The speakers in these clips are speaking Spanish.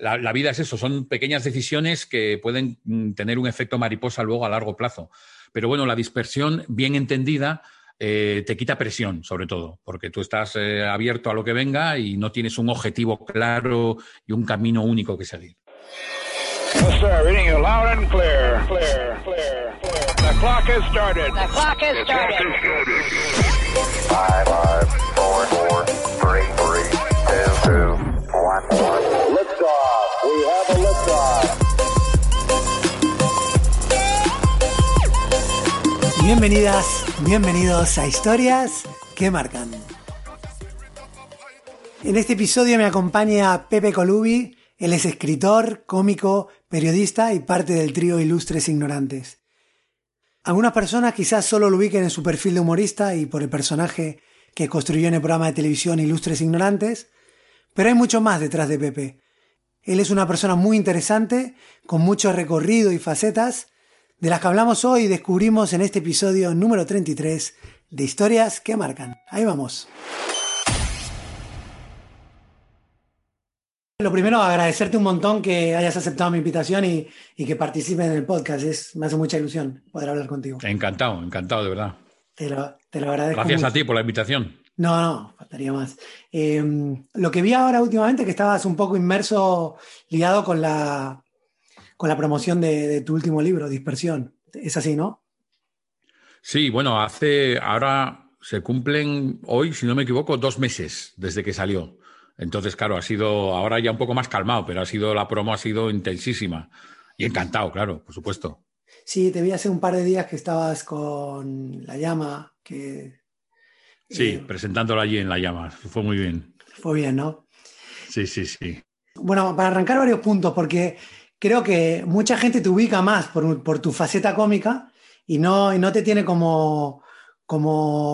la, vida es eso, son pequeñas decisiones que pueden mm, tener un efecto mariposa luego a largo plazo. Pero bueno, la dispersión bien entendida eh, te quita presión, sobre todo, porque tú estás eh, abierto a lo que venga y no tienes un objetivo claro y un camino único que seguir. Bienvenidas, bienvenidos a Historias que Marcan. En este episodio me acompaña Pepe Colubi, él es escritor, cómico, periodista y parte del trío Ilustres Ignorantes. Algunas personas quizás solo lo ubiquen en su perfil de humorista y por el personaje que construyó en el programa de televisión Ilustres Ignorantes, pero hay mucho más detrás de Pepe. Él es una persona muy interesante, con mucho recorrido y facetas, de las que hablamos hoy y descubrimos en este episodio número 33 de Historias que Marcan. Ahí vamos. Lo primero, agradecerte un montón que hayas aceptado mi invitación y, que participes en el podcast. Es, me hace mucha ilusión poder hablar contigo. Encantado, encantado, de verdad. Te lo, te lo agradezco. Gracias a ti por la invitación. No, no, faltaría más. Em, lo que vi ahora últimamente que estabas un poco inmerso, ligado con la, con la promoción de, tu último libro, Dispersión. Es así, ¿no? Sí, bueno, hace, ahora se cumplen hoy, si no me equivoco, dos meses desde que salió. Entonces, claro, ha sido, ahora ya un poco más calmado, pero ha sido, la promo ha sido intensísima. Y encantado, claro, por supuesto. Sí, te vi hace un par de días que estabas con La Llama, que... Sí, eh, presentándolo allí en La Llama. Fue muy bien. Fue bien, ¿no? Sí, sí, sí. Bueno, para arrancar varios puntos, porque creo que mucha gente te ubica más por, tu faceta cómica y no, te tiene como,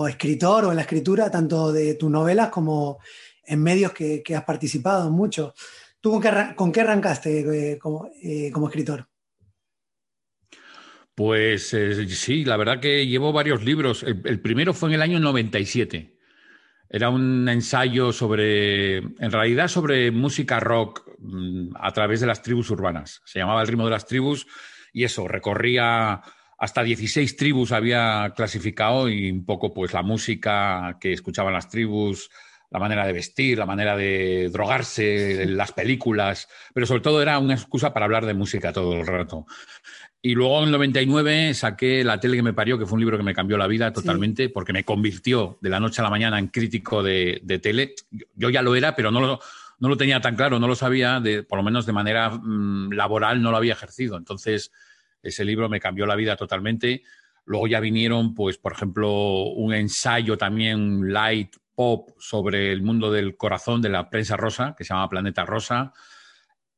escritor o en la escritura, tanto de tus novelas como en medios que, has participado mucho. ¿Tú con qué, arrancaste eh, eh, como, escritor? Pues eh, sí, la verdad que llevo varios libros. el, primero fue en el año 97. Era un ensayo sobre, en realidad, sobre música rock a través de las tribus urbanas. Se llamaba El ritmo de las tribus y eso, recorría hasta 16 tribus había clasificado y un poco pues la música que escuchaban las tribus, la manera de vestir, la manera de drogarse, las películas, pero sobre todo era una excusa para hablar de música todo el rato. Y luego en el 99 saqué La tele que me parió, que fue un libro que me cambió la vida totalmente, porque me convirtió de la noche a la mañana en crítico de, tele. Yo ya lo era, pero no lo, no lo tenía tan claro, no lo sabía, de, por lo menos de manera mm, laboral no lo había ejercido. Entonces, ese libro me cambió la vida totalmente. Luego ya vinieron, pues, por ejemplo, un ensayo también light pop sobre el mundo del corazón de la prensa rosa, que se llama Planeta Rosa.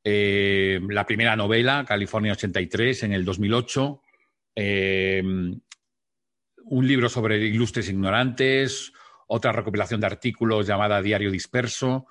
Eh, la primera novela, California 83, en el 2008, eh, un libro sobre ilustres ignorantes, otra recopilación de artículos llamada Diario Disperso,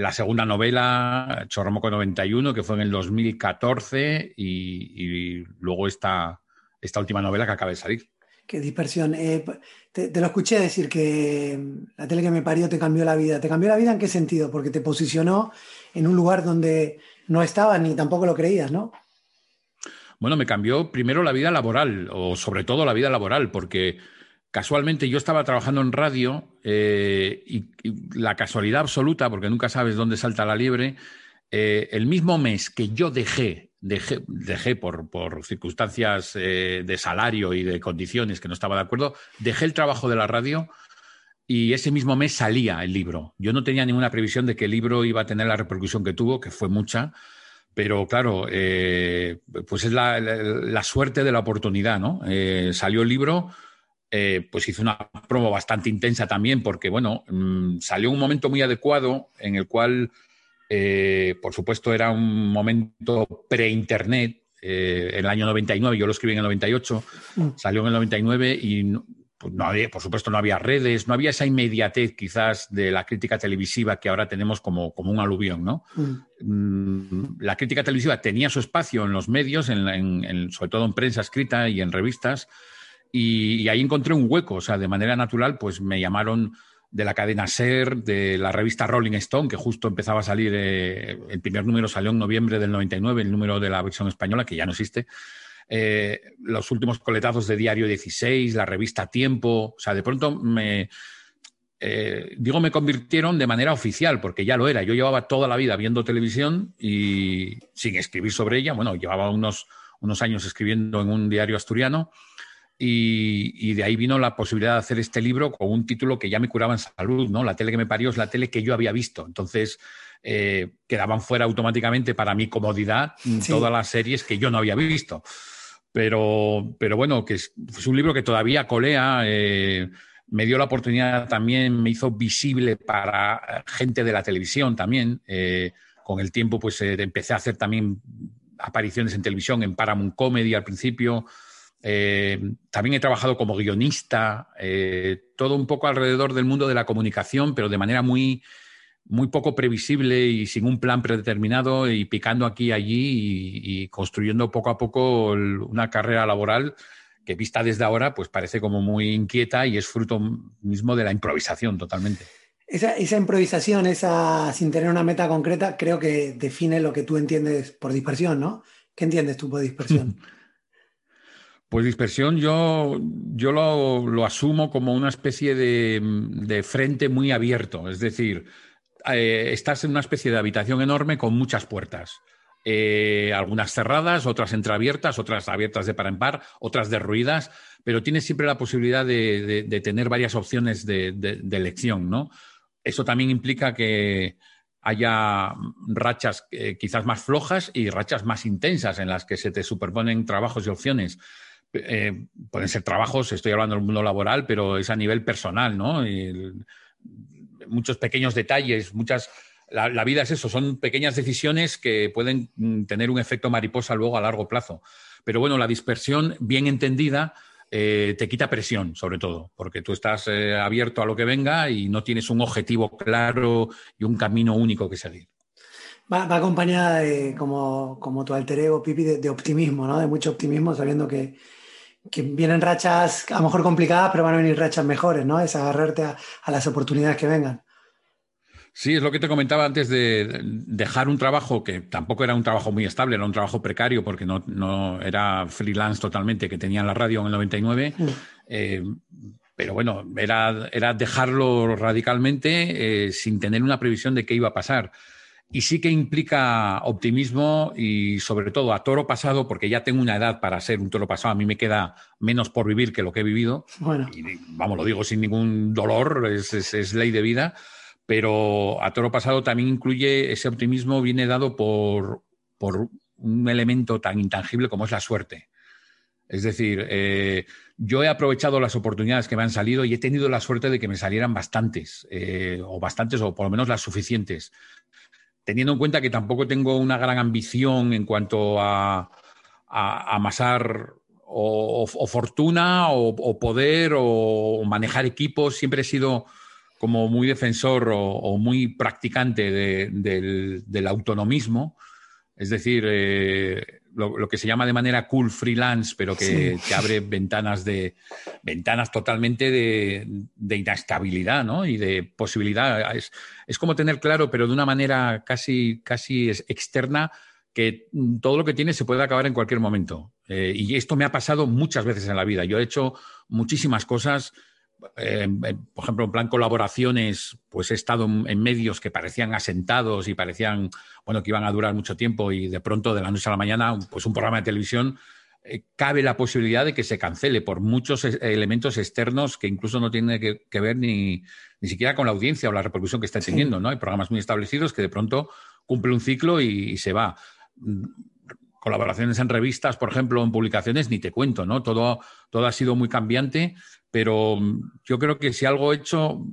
la segunda novela, Chorromoco 91, que fue en el 2014, y, luego esta, esta última novela que acaba de salir. Qué dispersión. te, te, lo escuché decir que la tele que me parió te cambió la vida. ¿Te cambió la vida en qué sentido? Porque te posicionó en un lugar donde no estaba ni tampoco lo creías, ¿no? Bueno, me cambió primero la vida laboral, o sobre todo la vida laboral, porque casualmente yo estaba trabajando en radio eh, y, la casualidad absoluta, porque nunca sabes dónde salta la liebre, eh, el mismo mes que yo dejé, dejé, por, circunstancias eh, de salario y de condiciones que no estaba de acuerdo, dejé el trabajo de la radio y ese mismo mes salía el libro. Yo no tenía ninguna previsión de que el libro iba a tener la repercusión que tuvo, que fue mucha, pero claro, pues es la, suerte de la oportunidad, ¿no? Salió el libro, eh, pues hizo una promo bastante intensa también, porque bueno, mm, salió un momento muy adecuado en el cual, por supuesto, era un momento pre-internet, el año 99, yo lo escribí en el 98, mm. salió en el 99 y pues no había, por supuesto, no había redes, no había esa inmediatez quizás de la crítica televisiva que ahora tenemos como, como un aluvión, ¿no? Mm. La crítica televisiva tenía su espacio en los medios, en, sobre todo en prensa escrita y en revistas, y, ahí encontré un hueco, o sea, de manera natural, pues me llamaron de la cadena SER, de la revista Rolling Stone, que justo empezaba a salir, eh, el primer número salió en noviembre del 99, el número de la versión española, que ya no existe. Eh, los últimos coletazos de Diario 16, la revista Tiempo, o sea, de pronto me, eh, digo, me convirtieron de manera oficial, porque ya lo era. Yo llevaba toda la vida viendo televisión y sin escribir sobre ella. Bueno, llevaba unos, unos años escribiendo en un diario asturiano y, de ahí vino la posibilidad de hacer este libro con un título que ya me curaba en salud, ¿no? La tele que me parió es la tele que yo había visto. Entonces, eh, quedaban fuera automáticamente para mi comodidad todas las series que yo no había visto. Pero, pero bueno, que es, un libro que todavía colea. Eh, me dio la oportunidad también, me hizo visible para gente de la televisión también. Eh, con el tiempo, pues empecé a hacer también apariciones en televisión, en Paramount Comedy al principio. Eh, también he trabajado como guionista, eh, todo un poco alrededor del mundo de la comunicación, pero de manera muy, muy poco previsible y sin un plan predeterminado y picando aquí y allí y, construyendo poco a poco una carrera laboral que vista desde ahora pues parece como muy inquieta y es fruto mismo de la improvisación totalmente. Esa, esa improvisación, esa sin tener una meta concreta, creo que define lo que tú entiendes por dispersión, ¿no? ¿Qué entiendes tú por dispersión? Pues dispersión yo, yo lo, asumo como una especie de, frente muy abierto, es decir, eh, estás en una especie de habitación enorme con muchas puertas. Eh, algunas cerradas, otras entreabiertas, otras abiertas de par en par, otras derruidas, pero tienes siempre la posibilidad de, tener varias opciones de, elección, ¿no? Eso también implica que haya rachas eh, quizás más flojas y rachas más intensas en las que se te superponen trabajos y opciones. Eh, pueden ser trabajos, estoy hablando del mundo laboral, pero es a nivel personal, ¿no? muchos pequeños detalles, muchas... La, vida es eso, son pequeñas decisiones que pueden mm, tener un efecto mariposa luego a largo plazo. Pero bueno, la dispersión, bien entendida, eh, te quita presión, sobre todo, porque tú estás eh, abierto a lo que venga y no tienes un objetivo claro y un camino único que seguir. Va, acompañada de, como, como tu alter ego, Pipi, de, optimismo, ¿no? De mucho optimismo, sabiendo que, que vienen rachas a lo mejor complicadas, pero van a venir rachas mejores, ¿no? Es agarrarte a, las oportunidades que vengan. Sí, es lo que te comentaba antes de dejar un trabajo que tampoco era un trabajo muy estable, era un trabajo precario porque no, no era freelance totalmente, que tenía en la radio en el 99. Mm. Eh, pero bueno, era, era dejarlo radicalmente eh, sin tener una previsión de qué iba a pasar. Y sí que implica optimismo y sobre todo a toro pasado, porque ya tengo una edad para ser un toro pasado, a mí me queda menos por vivir que lo que he vivido. Bueno. Y vamos, lo digo sin ningún dolor, es, ley de vida, pero a toro pasado también incluye ese optimismo, viene dado por, por un elemento tan intangible como es la suerte. Es decir, eh, yo he aprovechado las oportunidades que me han salido y he tenido la suerte de que me salieran bastantes, eh, o bastantes, o por lo menos las suficientes teniendo en cuenta que tampoco tengo una gran ambición en cuanto a, amasar o, fortuna o, poder o manejar equipos, siempre he sido como muy defensor o, muy practicante del, autonomismo, es decir, eh, lo, que se llama de manera cool freelance, pero que te abre ventanas de ventanas totalmente de, de, inestabilidad, ¿no? Y de posibilidad. Es, es, como tener claro, pero de una manera casi, casi externa, que todo lo que tienes se puede acabar en cualquier momento. Eh, y esto me ha pasado muchas veces en la vida. Yo he hecho muchísimas cosas eh, por ejemplo, en plan colaboraciones, pues he estado en, medios que parecían asentados y parecían, bueno, que iban a durar mucho tiempo y de pronto, de la noche a la mañana, pues un programa de televisión, eh, cabe la posibilidad de que se cancele por muchos elementos externos que incluso no tienen que, ver ni, ni, siquiera con la audiencia o la repercusión que está teniendo, ¿no? Hay programas muy establecidos que de pronto cumple un ciclo y, se va colaboraciones en revistas, por ejemplo, en publicaciones, ni te cuento, ¿no? Todo, todo ha sido muy cambiante pero mm, yo creo que si algo he hecho,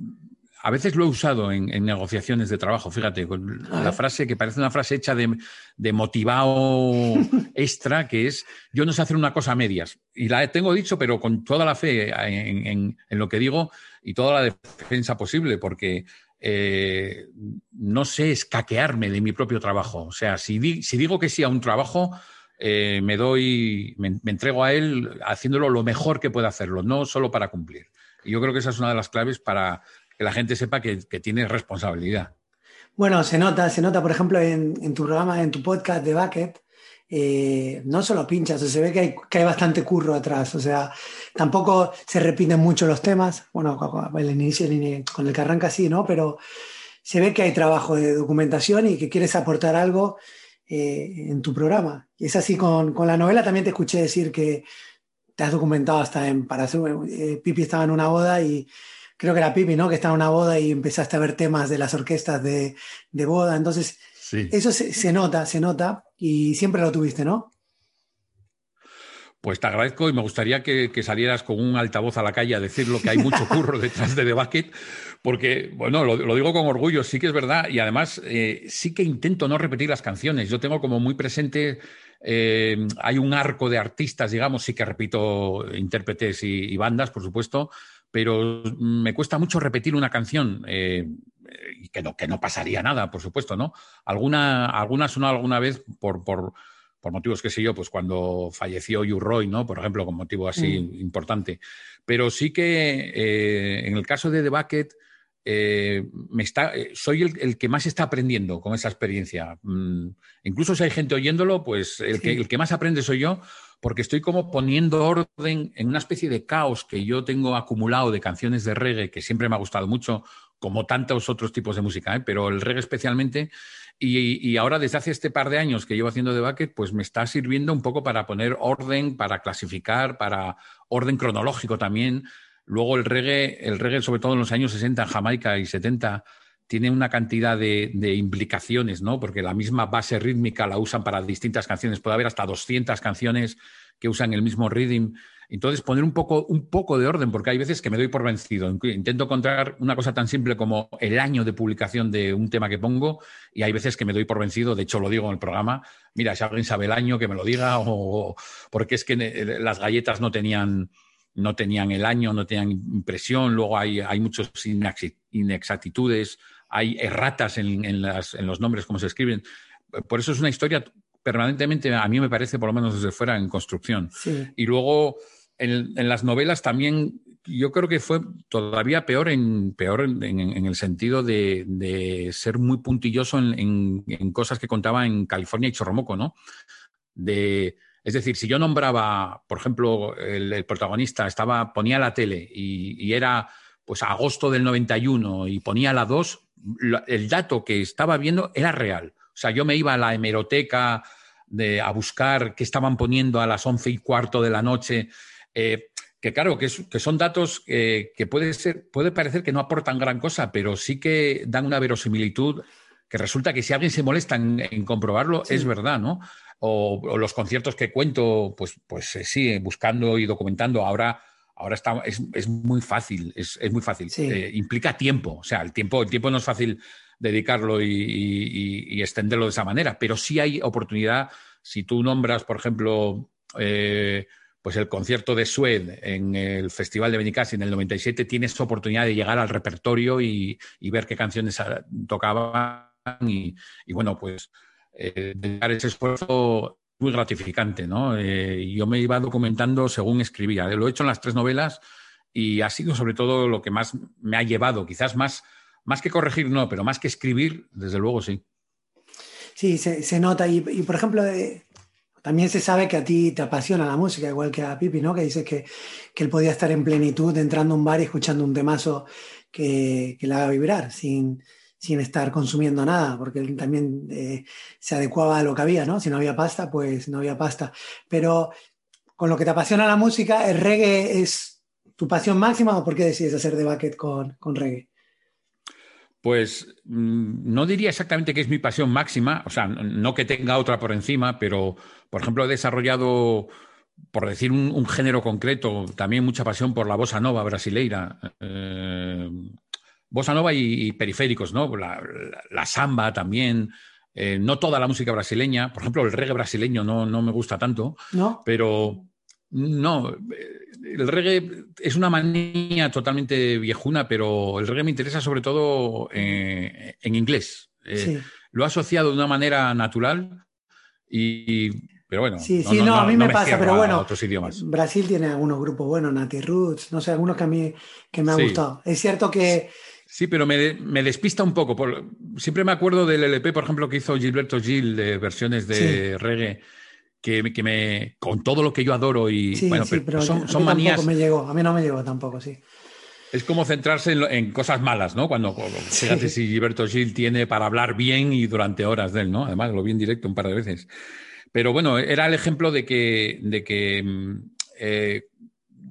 a veces lo he usado en, negociaciones de trabajo, fíjate, con la frase que parece una frase hecha de, de, motivado extra, que es, yo no sé hacer una cosa a medias. Y la tengo dicho, pero con toda la fe en, lo que digo y toda la defensa posible, porque eh, no sé escaquearme de mi propio trabajo. O sea, si, si digo que sí a un trabajo, eh, me doy, me, entrego a él haciéndolo lo mejor que pueda hacerlo, no solo para cumplir. Y yo creo que esa es una de las claves para que la gente sepa que, tienes responsabilidad. Bueno, se nota, se nota, por ejemplo, en, tu programa, en tu podcast de Bucket, eh, no solo pinchas, se ve que hay, que hay, bastante curro atrás, o sea, tampoco se repiten mucho los temas, bueno, el inicio, con el que arranca sí, ¿no? Pero se ve que hay trabajo de documentación y que quieres aportar algo eh, en tu programa. Y es así con, con, la novela, también te escuché decir que te has documentado hasta en, para hacer, eh, Pipi estaba en una boda y creo que era Pipi, ¿no? Que estaba en una boda y empezaste a ver temas de las orquestas de, de boda, entonces eso se, nota, se nota y siempre lo tuviste, ¿no? Pues te agradezco y me gustaría que, salieras con un altavoz a la calle a decir lo que hay mucho curro detrás de The Bucket, porque, bueno, lo, digo con orgullo, sí que es verdad, y además eh, sí que intento no repetir las canciones. Yo tengo como muy presente, eh, hay un arco de artistas, digamos, sí que repito intérpretes y, bandas, por supuesto, pero me cuesta mucho repetir una canción. Eh, que no, que no pasaría nada, por supuesto, ¿no? Alguna, alguna sonó alguna vez por, por, por motivos, qué sé yo, pues cuando falleció Hugh Roy, ¿no? Por ejemplo, con motivo así mm. importante. Pero sí que eh, en el caso de The Bucket, eh, me está, eh, soy el, que más está aprendiendo con esa experiencia. Mm, incluso si hay gente oyéndolo, pues el, que, el que más aprende soy yo, porque estoy como poniendo orden en una especie de caos que yo tengo acumulado de canciones de reggae que siempre me ha gustado mucho, como tantos otros tipos de música, ¿eh? pero el reggae especialmente. Y, ahora, desde hace este par de años que llevo haciendo de bucket, pues me está sirviendo un poco para poner orden, para clasificar, para orden cronológico también. Luego el reggae, el reggae, sobre todo en los años 60, Jamaica y 70, tiene una cantidad de, de, implicaciones, ¿no? Porque la misma base rítmica la usan para distintas canciones. Puede haber hasta 200 canciones que usan el mismo rhythm. Entonces, poner un poco, un poco de orden, porque hay veces que me doy por vencido. Intento encontrar una cosa tan simple como el año de publicación de un tema que pongo y hay veces que me doy por vencido. De hecho, lo digo en el programa. Mira, si alguien sabe el año, que me lo diga. O, porque es que las galletas no tenían, no tenían el año, no tenían impresión. Luego hay, hay muchas inexactitudes, hay erratas en, en, las, en los nombres, como se escriben. Por eso es una historia permanentemente, a mí me parece, por lo menos desde fuera, en construcción. Y luego en, las novelas también yo creo que fue todavía peor en, peor en, el sentido de, ser muy puntilloso en, cosas que contaba en California y Chorromoco, ¿no? De, es decir, si yo nombraba, por ejemplo, el, protagonista estaba, ponía la tele y, era pues agosto del 91 y ponía la 2, el dato que estaba viendo era real. O sea, yo me iba a la hemeroteca de, a buscar qué estaban poniendo a las once y cuarto de la noche eh, que claro, que, son datos que puede, ser, puede parecer que no aportan gran cosa, pero sí que dan una verosimilitud que resulta que si alguien se molesta en, comprobarlo, es verdad, ¿no? O, los conciertos que cuento, pues, pues eh, sí, buscando y documentando. Ahora, ahora está, es, muy fácil, es, muy fácil. Eh, implica tiempo, o sea, el tiempo, el tiempo no es fácil dedicarlo y, extenderlo de esa manera, pero sí hay oportunidad. Si tú nombras, por ejemplo, pues el concierto de Sued en el Festival de Benicassi en el 97 tienes oportunidad de llegar al repertorio y, ver qué canciones tocaban y, bueno, pues eh, ese esfuerzo muy gratificante, ¿no? Eh, yo me iba documentando según escribía. Lo he hecho en las tres novelas y ha sido sobre todo lo que más me ha llevado, quizás más, más que corregir, no, pero más que escribir, desde luego sí. Sí, se, nota. Y, por ejemplo, de, también se sabe que a ti te apasiona la música, igual que a Pipi, ¿no? Que dice que, que él podía estar en plenitud entrando a un bar y escuchando un temazo que, que le haga vibrar, sin, sin estar consumiendo nada, porque él también eh, se adecuaba a lo que había, ¿no? Si no había pasta, pues no había pasta. Pero con lo que te apasiona la música, ¿el reggae es tu pasión máxima o por qué decides hacer de bucket con, con reggae? Pues mm, no diría exactamente que es mi pasión máxima, o sea, no que tenga otra por encima, pero, por ejemplo, he desarrollado, por decir un, género concreto, también mucha pasión por la bossa nova brasileira. Eh, bossa nova y, periféricos, ¿no? La, samba también. Eh, no toda la música brasileña, por ejemplo, el reggae brasileño no, no me gusta tanto, ¿No? pero no, el reggae es una manía totalmente viejuna, pero el reggae me interesa sobre todo eh, en inglés. Eh, lo he asociado de una manera natural y, pero bueno. Sí, sí, no, a mí me, pasa, pero bueno. Otros idiomas. Brasil tiene algunos grupos buenos, Nati Roots, no sé, algunos que a mí que me han gustado. Es cierto que, Sí, pero me, despista un poco. siempre me acuerdo del LP, por ejemplo, que hizo Gilberto Gil de versiones de reggae, que, me, con todo lo que yo adoro y bueno, pero, son, son manías. Me llegó, a mí no me llegó tampoco, sí. Es como centrarse en, cosas malas, ¿no? Cuando, fíjate si Gilberto Gil tiene para hablar bien y durante horas de él, ¿no? Además, lo vi en directo un par de veces. Pero bueno, era el ejemplo de que, de que mm, eh,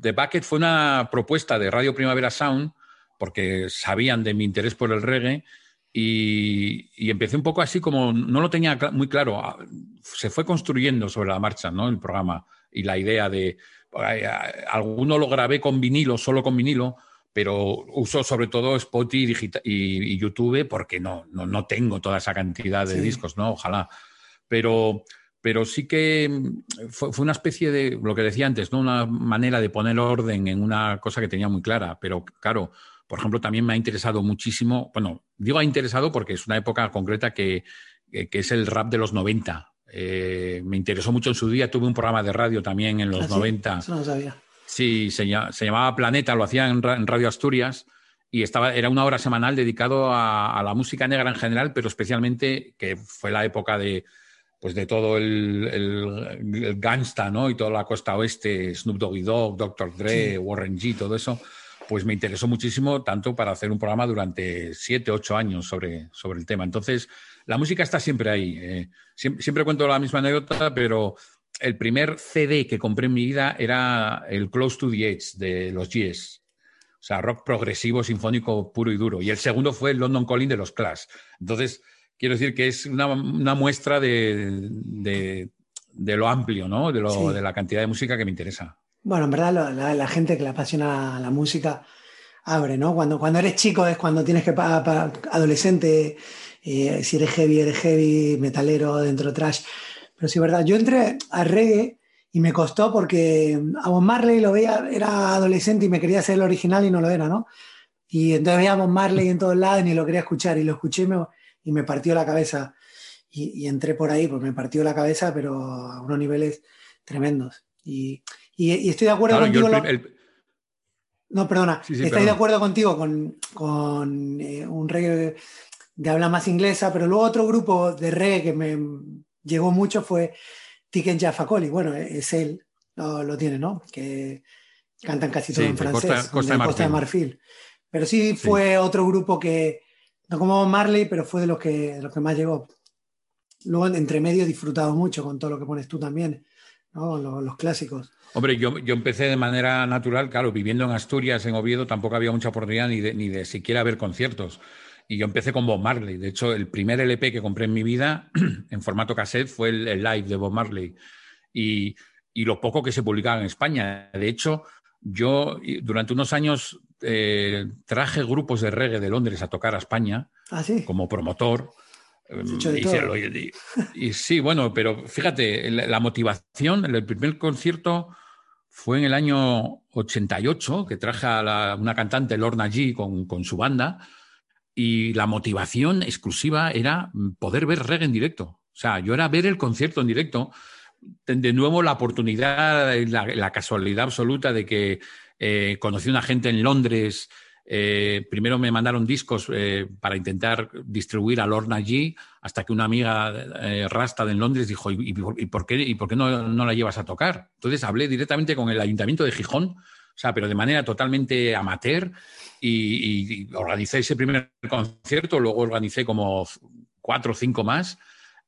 The Bucket fue una propuesta de Radio Primavera Sound porque sabían de mi interés por el reggae y, empecé un poco así como no lo tenía muy claro. Ah, se fue construyendo sobre la marcha ¿no? el programa y la idea de. Alguno lo grabé con vinilo, solo con vinilo, pero uso sobre todo Spotify y, YouTube porque no, no, no, tengo toda esa cantidad de discos, ¿no? Ojalá. Pero, pero sí que fue, fue, una especie de, lo que decía antes, ¿no? Una manera de poner orden en una cosa que tenía muy clara. Pero claro, por ejemplo, también me ha interesado muchísimo, bueno, digo ha interesado porque es una época concreta que, es el rap de los 90. Eh, me interesó mucho en su día, tuve un programa de radio también en los 90. Ah, Eso no sabía. Sí, se, llamaba Planeta, lo hacía en, Radio Asturias y estaba, era una hora semanal dedicado a, la música negra en general, pero especialmente que fue la época de, pues de todo el, el, gangsta, ¿no? Y toda la costa oeste, Snoop Doggy Dogg, Dr. Dre, Warren G, todo eso pues me interesó muchísimo tanto para hacer un programa durante siete, ocho años sobre, sobre el tema. Entonces, la música está siempre ahí. Eh, siempre, cuento la misma anécdota, pero el primer CD que compré en mi vida era el Close to the Edge de los Yes. O sea, rock progresivo, sinfónico puro y duro. Y el segundo fue el London Calling de los Clash. Entonces, quiero decir que es una, muestra de, lo amplio, ¿no? De, lo, de la cantidad de música que me interesa. Bueno, en verdad la, gente que le apasiona la música abre, ¿no? Cuando, cuando eres chico es cuando tienes que, para, adolescente, eh, si eres heavy, eres heavy, metalero, dentro trash. Pero sí, verdad, yo entré a reggae y me costó porque a Bob Marley lo veía, era adolescente y me quería hacer el original y no lo era, ¿no? Y entonces veía a Bob Marley en todos lados y ni lo quería escuchar y lo escuché y me, y me partió la cabeza. Y, y, entré por ahí, pues me partió la cabeza, pero a unos niveles tremendos. Y, y, estoy de acuerdo contigo. No, perdona. estoy de acuerdo contigo con, eh, un reggae de habla más inglesa, pero luego otro grupo de reggae que me llegó mucho fue Tiken Jaffa Bueno, es él, lo, tiene, ¿no? Que cantan casi todo en francés. Costa, de, Marfil. Pero sí fue otro grupo que, no como Marley, pero fue de los que, de los que más llegó. Luego, entre medio, he disfrutado mucho con todo lo que pones tú también, ¿no? los clásicos. Hombre, yo, empecé de manera natural, claro, viviendo en Asturias, en Oviedo, tampoco había mucha oportunidad ni de, ni de siquiera ver conciertos. Y yo empecé con Bob Marley. De hecho, el primer LP que compré en mi vida en formato cassette fue el, live de Bob Marley. Y, lo poco que se publicaba en España. De hecho, yo durante unos años eh, traje grupos de reggae de Londres a tocar a España ¿Ah, como promotor. Y, sí, bueno, pero fíjate, la, motivación, el primer concierto fue en el año 88, que traje a una cantante, Lorna G, con, su banda, y la motivación exclusiva era poder ver reggae en directo. O sea, yo era ver el concierto en directo. De nuevo, la oportunidad, la, la casualidad absoluta de que eh, conocí a una gente en Londres eh, primero me mandaron discos eh, para intentar distribuir a Lorna G, hasta que una amiga eh, Rasta de Londres dijo, ¿y, por qué, y por no, no, la llevas a tocar? Entonces hablé directamente con el ayuntamiento de Gijón, o sea, pero de manera totalmente amateur, y, y organicé ese primer concierto, luego organicé como cuatro o cinco más,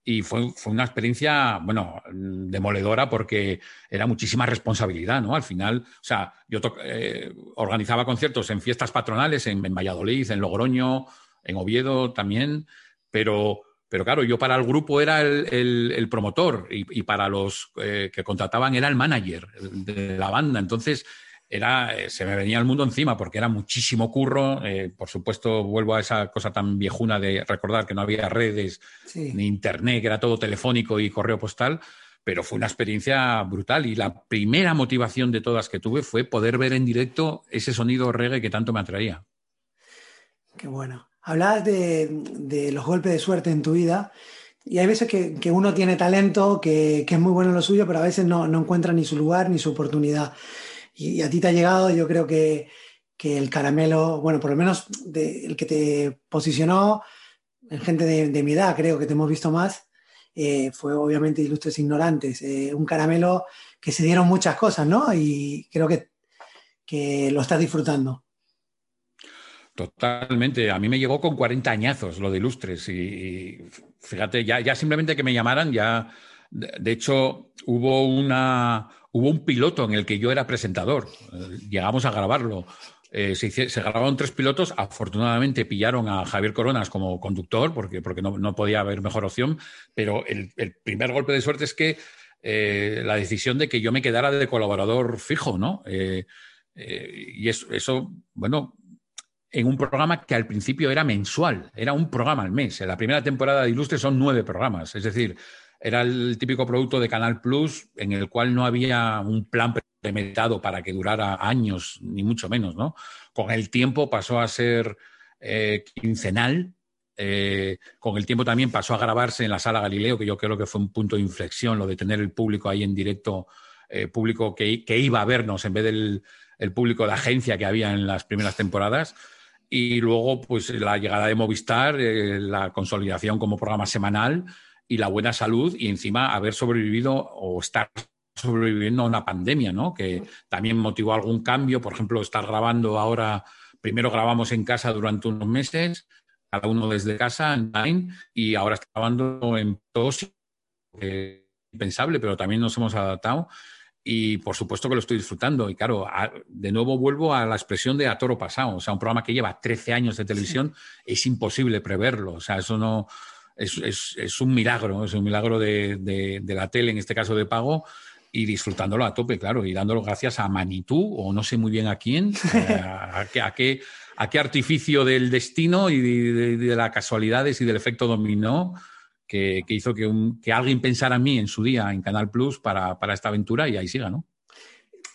y fue, fue, una experiencia, bueno, demoledora porque era muchísima responsabilidad, ¿no? Al final, o sea, yo eh, organizaba conciertos en fiestas patronales en, Valladolid, en Logroño, en Oviedo también, pero, pero claro, yo para el grupo era el, el, promotor y, y, para los eh, que contrataban era el manager de la banda. Entonces, era, eh, se me venía el mundo encima porque era muchísimo curro. Eh, por supuesto, vuelvo a esa cosa tan viejuna de recordar que no había redes ni internet, que era todo telefónico y correo postal, pero fue una experiencia brutal y la primera motivación de todas que tuve fue poder ver en directo ese sonido reggae que tanto me atraía. Qué bueno. Hablabas de, los golpes de suerte en tu vida. Y hay veces que, uno tiene talento, que, es muy bueno en lo suyo, pero a veces no, no encuentra ni su lugar ni su oportunidad y, a ti te ha llegado, yo creo que, que el caramelo, bueno, por lo menos el que te posicionó en gente de, mi edad, creo que te hemos visto más, eh, fue obviamente Ilustres Ignorantes, eh, un caramelo que se dieron muchas cosas, ¿no? Y creo que, que lo estás disfrutando. Totalmente. A mí me llegó con 40 añazos lo de Ilustres y, fíjate, ya, ya simplemente que me llamaran, ya, de hecho, hubo una, hubo un piloto en el que yo era presentador. Eh, llegamos a grabarlo. Eh, se, grabaron tres pilotos. Afortunadamente pillaron a Javier Coronas como conductor, porque, porque no, podía haber mejor opción. Pero el, primer golpe de suerte es que eh, la decisión de que yo me quedara de colaborador fijo, ¿no? Y eso, eso, bueno, en un programa que al principio era mensual, era un programa al mes. En la primera temporada de Ilustre son nueve programas. Es decir, era el típico producto de Canal Plus en el cual no había un plan premeditado para que durara años, ni mucho menos, ¿no? Con el tiempo pasó a ser eh, quincenal, eh, con el tiempo también pasó a grabarse en la sala Galileo, que yo creo que fue un punto de inflexión, lo de tener el público ahí en directo, eh, público que, iba a vernos en vez del el público de agencia que había en las primeras temporadas. Y luego, pues la llegada de Movistar, la consolidación como programa semanal y la buena salud y encima haber sobrevivido o estar sobreviviendo a una pandemia, ¿no? Que también motivó algún cambio. Por ejemplo, estar grabando ahora, primero grabamos en casa durante unos meses, cada uno desde casa, online, y ahora está grabando en todos eh, impensable, pero también nos hemos adaptado y por supuesto que lo estoy disfrutando. Y claro, de nuevo vuelvo a la expresión de a toro pasado. O sea, un programa que lleva 13 años de televisión es imposible preverlo. O sea, eso no, es, un milagro, es un milagro de, la tele, en este caso de pago, y disfrutándolo a tope, claro, y dándolo gracias a Manitú, o no sé muy bien a quién, a, qué, a, qué, artificio del destino y de, las casualidades y del efecto dominó que, hizo que, que, alguien pensara en mí en su día en Canal Plus para, para esta aventura y ahí siga, ¿no?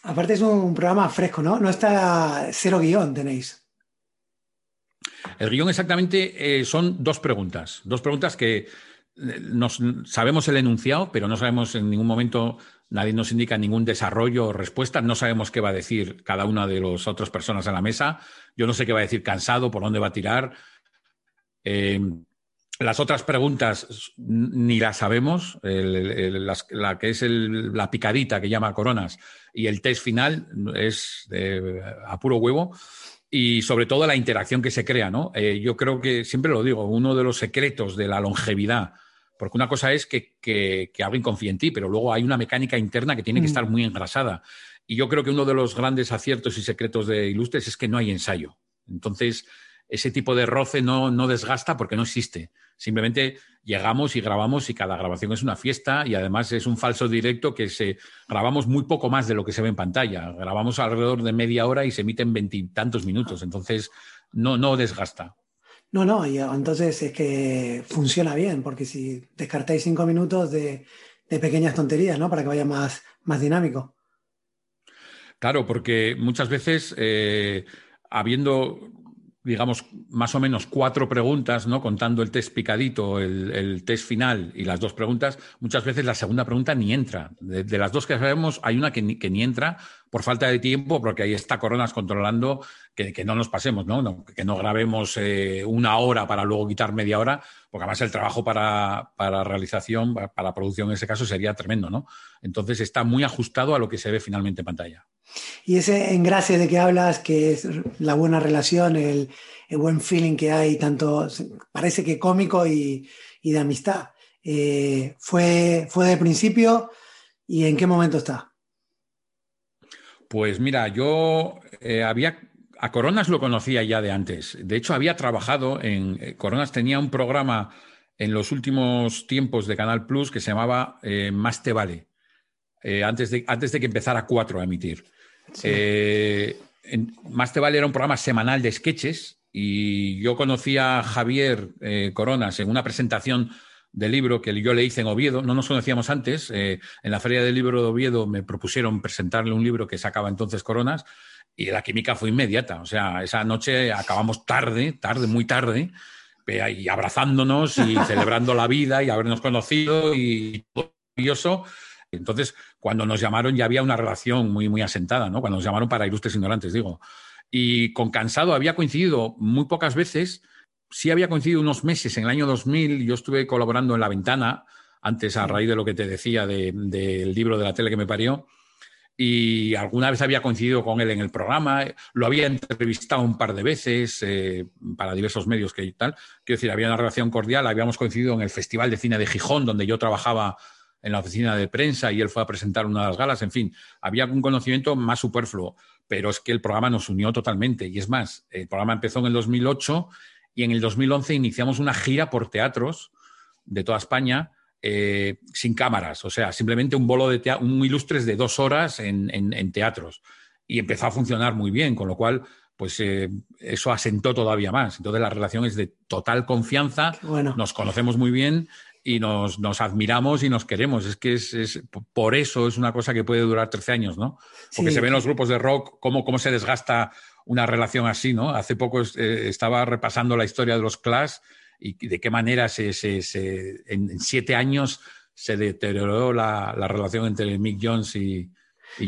Aparte es un programa fresco, ¿no? No está cero guion, tenéis. El guion exactamente eh, son dos preguntas. Dos preguntas que eh, nos, sabemos el enunciado, pero no sabemos en ningún momento, nadie nos indica ningún desarrollo o respuesta. No sabemos qué va a decir cada una de las otras personas en la mesa. Yo no sé qué va a decir cansado, por dónde va a tirar. Eh, las otras preguntas ni las sabemos. la que es la picadita que llama Coronas y el test final es a puro huevo y sobre todo la interacción que se crea, ¿no? Eh, yo creo que, siempre lo digo, uno de los secretos de la longevidad, porque una cosa es que, que, alguien confíe en ti, pero luego hay una mecánica interna que tiene que mm. estar muy engrasada. Y yo creo que uno de los grandes aciertos y secretos de Ilustres es que no hay ensayo. Entonces, ese tipo de roce no, no desgasta porque no existe. Simplemente llegamos y grabamos y cada grabación es una fiesta y además es un falso directo que se grabamos muy poco más de lo que se ve en pantalla. Grabamos alrededor de media hora y se emiten veintitantos minutos. Entonces, no, no desgasta. No, no, y entonces es que funciona bien, porque si descartáis cinco minutos de, pequeñas tonterías, ¿no? Para que vaya más, más dinámico. Claro, porque muchas veces, eh, habiendo digamos, más o menos cuatro preguntas, ¿no? Contando el test picadito, el, test final y las dos preguntas, muchas veces la segunda pregunta ni entra. De, las dos que sabemos, hay una que ni, que ni, entra por falta de tiempo, porque ahí está Coronas controlando que, que no nos pasemos, ¿no? que no grabemos eh, una hora para luego quitar media hora, porque además el trabajo para, para realización, para producción en ese caso, sería tremendo, ¿no? Entonces está muy ajustado a lo que se ve finalmente en pantalla. Y ese engrase de que hablas, que es la buena relación, el, buen feeling que hay, tanto parece que cómico y, de amistad, eh, fue, ¿fue de principio y en qué momento está? Pues mira, yo eh, había a Coronas lo conocía ya de antes. De hecho, había trabajado en. Eh, Coronas tenía un programa en los últimos tiempos de Canal Plus que se llamaba Más te vale, antes, de, antes de que empezara Cuatro a emitir. Eh, Más te vale era un programa semanal de sketches y yo conocí a Javier eh, Coronas en una presentación del libro que yo le hice en Oviedo. No nos conocíamos antes. Eh, en la Feria del Libro de Oviedo me propusieron presentarle un libro que sacaba entonces Coronas y la química fue inmediata. O sea, esa noche acabamos tarde, tarde, muy tarde, y abrazándonos y celebrando la vida y habernos conocido y todo maravilloso. Entonces, cuando nos llamaron ya había una relación muy, muy asentada, ¿no? Cuando nos llamaron para Ilustres Ignorantes, digo. Y con Cansado había coincidido muy pocas veces, sí había coincidido unos meses en el año 2000, yo estuve colaborando en La Ventana, antes a raíz de lo que te decía del libro de la tele que me parió, y alguna vez había coincidido con él en el programa, lo había entrevistado un par de veces eh, para diversos medios que tal. Quiero decir, había una relación cordial, habíamos coincidido en el Festival de Cine de Gijón, donde yo trabajaba en la oficina de prensa y él fue a presentar una de las galas, en fin, había un conocimiento más superfluo, pero es que el programa nos unió totalmente. Y es más, el programa empezó en el 2008 y en el 2011 iniciamos una gira por teatros de toda España eh, sin cámaras, o sea, simplemente un bolo de teatro, un ilustres de dos horas en, teatros. Y empezó a funcionar muy bien, con lo cual, pues eh, eso asentó todavía más. Entonces la relación es de total confianza, nos conocemos muy bien y nos, admiramos y nos queremos. Es que es, por eso es una cosa que puede durar 13 años, ¿no? Porque se ven los grupos de rock cómo, cómo se desgasta una relación así, ¿no? Hace poco eh, estaba repasando la historia de los Clash y de qué manera se, en siete años se deterioró la, relación entre Mick Jones y,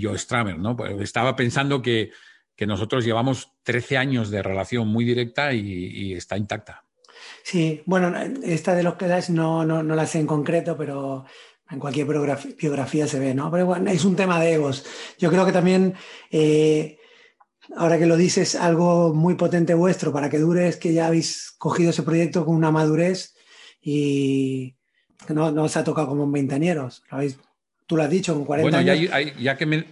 Joe Stramer. ¿no? Pues estaba pensando que, nosotros llevamos 13 años de relación muy directa y, está intacta. Sí, bueno, esta de los Clash no, no, no la sé en concreto, pero en cualquier biografía, se ve, ¿no? Pero bueno, es un tema de egos. Yo creo que también eh, ahora que lo dices, algo muy potente vuestro para que dure es que ya habéis cogido ese proyecto con una madurez y no, no os ha tocado como veinteañeros. Tú lo has dicho, con 40 bueno, años. Ya, ya que,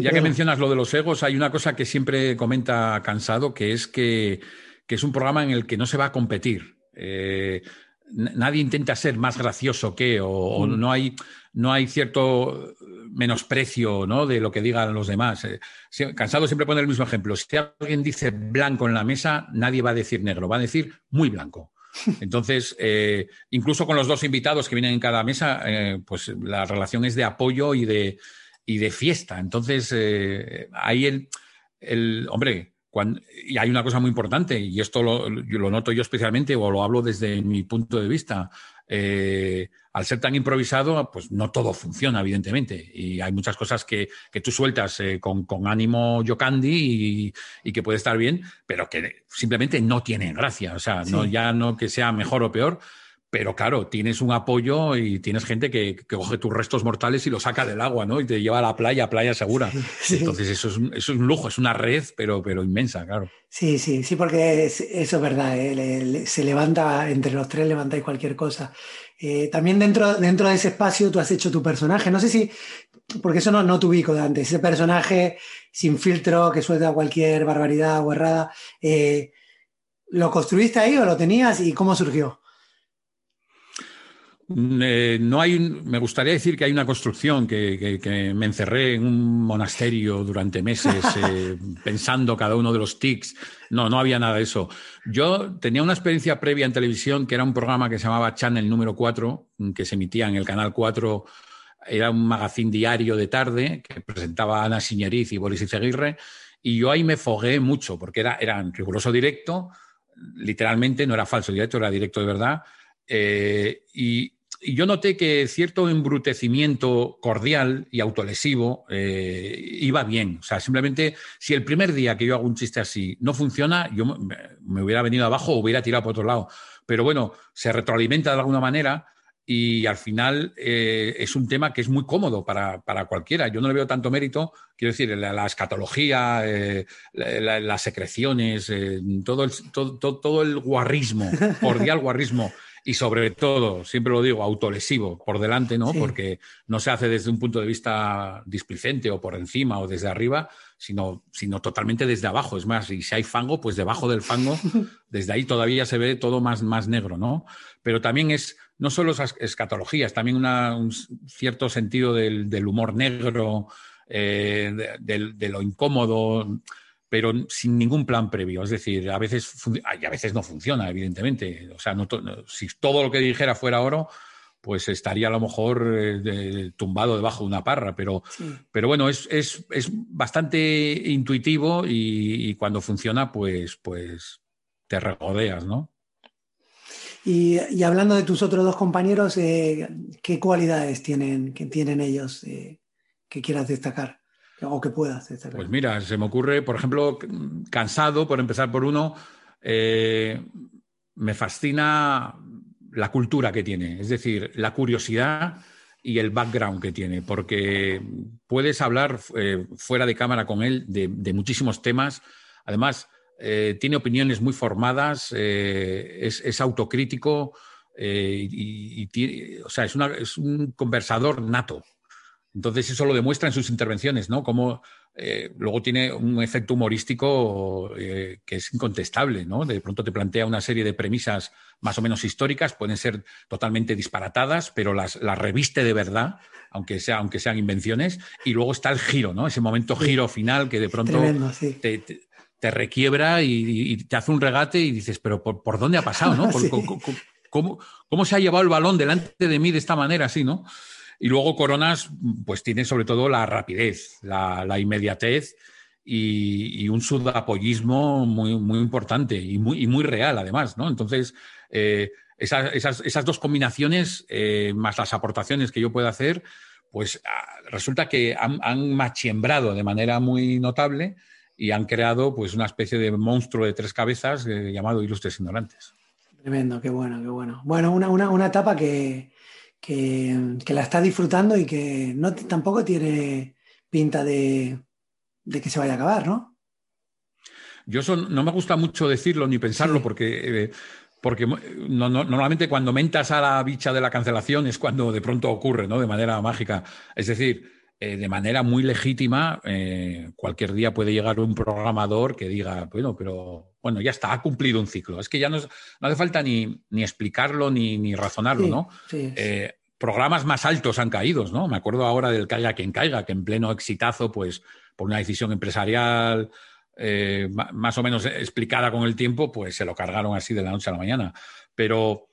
ya que mencionas lo de los egos, hay una cosa que siempre comenta Cansado, que es que, es un programa en el que no se va a competir. Eh, nadie intenta ser más gracioso que, o, mm. no, hay, no hay cierto menosprecio ¿no? de lo que digan los demás. Eh, cansado siempre pone el mismo ejemplo. Si alguien dice blanco en la mesa, nadie va a decir negro, va a decir muy blanco. Entonces, eh, incluso con los dos invitados que vienen en cada mesa, eh, pues la relación es de apoyo y de, y de fiesta. Entonces, ahí el, el, hombre, y hay una cosa muy importante, y esto lo, lo, noto yo especialmente, o lo hablo desde mi punto de vista. Eh, al ser tan improvisado, pues no todo funciona, evidentemente. Y hay muchas cosas que, tú sueltas eh, con, ánimo yocandi y, que puede estar bien, pero que simplemente no tienen gracia. O sea, no, ya no que sea mejor o peor, pero claro, tienes un apoyo y tienes gente que, coge tus restos mortales y los saca del agua, ¿no? Y te lleva a la playa, playa segura. Entonces eso es, un, lujo, es una red, pero, pero inmensa, claro. Sí, sí, sí, porque eso es verdad, ¿eh? se levanta, entre los tres levantáis cualquier cosa. Eh, también dentro, dentro de ese espacio tú has hecho tu personaje, no sé si, porque eso no, no te ubico de antes, ese personaje sin filtro que suelta cualquier barbaridad o errada, eh, ¿lo construiste ahí o lo tenías y cómo surgió? Mm, eh, no hay, me gustaría decir que hay una construcción, que, me encerré en un monasterio durante meses eh, pensando cada uno de los tics. No, no había nada de eso. Yo tenía una experiencia previa en televisión que era un programa que se llamaba Channel número 4, que se emitía en el canal 4. Era un magazín diario de tarde que presentaba Ana Siñeriz y Boris Izaguirre. Y yo ahí me fogué mucho porque era, era riguroso directo, literalmente, no era falso directo, era directo de verdad. Eh, y yo noté que cierto embrutecimiento cordial y autolesivo eh, iba bien. O sea, simplemente si el primer día que yo hago un chiste así no funciona, yo me, hubiera venido abajo o hubiera tirado por otro lado. Pero bueno, se retroalimenta de alguna manera y al final eh, es un tema que es muy cómodo para, cualquiera. Yo no le veo tanto mérito, quiero decir, la, escatología, eh, las secreciones, todo, el, todo, todo, el guarrismo, cordial guarrismo y sobre todo, siempre lo digo, autolesivo por delante, ¿no? Porque no se hace desde un punto de vista displicente o por encima o desde arriba, sino, sino totalmente desde abajo. Es más, y si hay fango, pues debajo del fango, desde ahí todavía se ve todo más, más negro, ¿no? Pero también es no solo esas escatologías, también un cierto sentido del, humor negro, eh, de lo incómodo pero sin ningún plan previo. Es decir, a veces, y a veces no funciona, evidentemente. O sea, si todo lo que dijera fuera oro, pues estaría a lo mejor eh, tumbado debajo de una parra. Pero, pero bueno, es, es, es, bastante intuitivo y, cuando funciona, pues, pues te regodeas, ¿no? Y, hablando de tus otros dos compañeros, eh, ¿qué cualidades tienen, que tienen ellos eh, que quieras destacar? O que puedas. Pues mira, se me ocurre, por ejemplo, cansado, por empezar por uno, eh, me fascina la cultura que tiene, es decir, la curiosidad y el background que tiene, porque puedes hablar eh, fuera de cámara con él de, muchísimos temas. Además, eh, tiene opiniones muy formadas, es, autocrítico y, o sea, es, es un conversador nato. Entonces eso lo demuestra en sus intervenciones, ¿no? Como eh, luego tiene un efecto humorístico eh, que es incontestable, ¿no? De pronto te plantea una serie de premisas más o menos históricas, pueden ser totalmente disparatadas, pero las, reviste de verdad, aunque, sea, aunque sean invenciones, y luego está el giro, ¿no? Ese momento giro final que de pronto te, requiebra y, te hace un regate y dices, pero ¿por, dónde ha pasado, no? ¿Cómo, ¿Cómo se ha llevado el balón delante de mí de esta manera así, no? Y luego Coronas, pues tiene sobre todo la rapidez, la, inmediatez y, un sudapollismo muy, muy importante y muy, muy real, además, ¿no? Entonces, eh, esas, dos combinaciones, eh, más las aportaciones que yo puedo hacer, pues ah, resulta que han, machiembrado de manera muy notable y han creado pues una especie de monstruo de tres cabezas eh, llamado Ilustres Ignorantes. Tremendo, qué bueno, qué bueno. Bueno, una, una etapa que, que, la está disfrutando y que no, tampoco tiene pinta de, que se vaya a acabar, ¿no? Yo no me gusta mucho decirlo ni pensarlo porque, eh, porque normalmente cuando mentas a la bicha de la cancelación es cuando de pronto ocurre, ¿no? De manera mágica. Es decir, eh, de manera muy legítima, eh, cualquier día puede llegar un programador que diga, bueno, pero bueno, ya está, ha cumplido un ciclo. Es que ya no, hace falta ni, explicarlo ni, razonarlo, ¿no? Eh, programas más altos han caído, ¿no? Me acuerdo ahora del Caiga quien caiga, que en pleno exitazo, pues por una decisión empresarial más o menos explicada con el tiempo, pues se lo cargaron así de la noche a la mañana. Pero,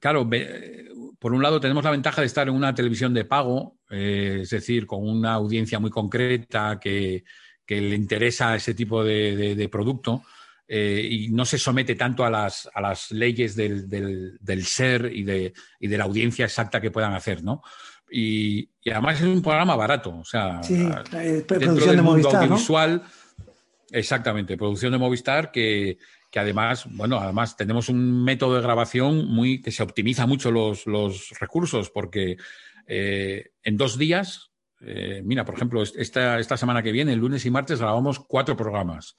claro, por un lado tenemos la ventaja de estar en una televisión de pago, eh, es decir, con una audiencia muy concreta que, le interesa ese tipo de producto. Eh, y no se somete tanto a las, a las leyes del, del, ser y de, y de, la audiencia exacta que puedan hacer, ¿no? Y, además es un programa barato, o sea, sí, eh, producción de Movistar, audiovisual, exactamente, producción de Movistar que, que, además, bueno, además tenemos un método de grabación muy que se optimiza mucho los, los recursos porque eh, en dos días, mira, por ejemplo, esta, esta semana que viene, el lunes y martes, grabamos cuatro programas.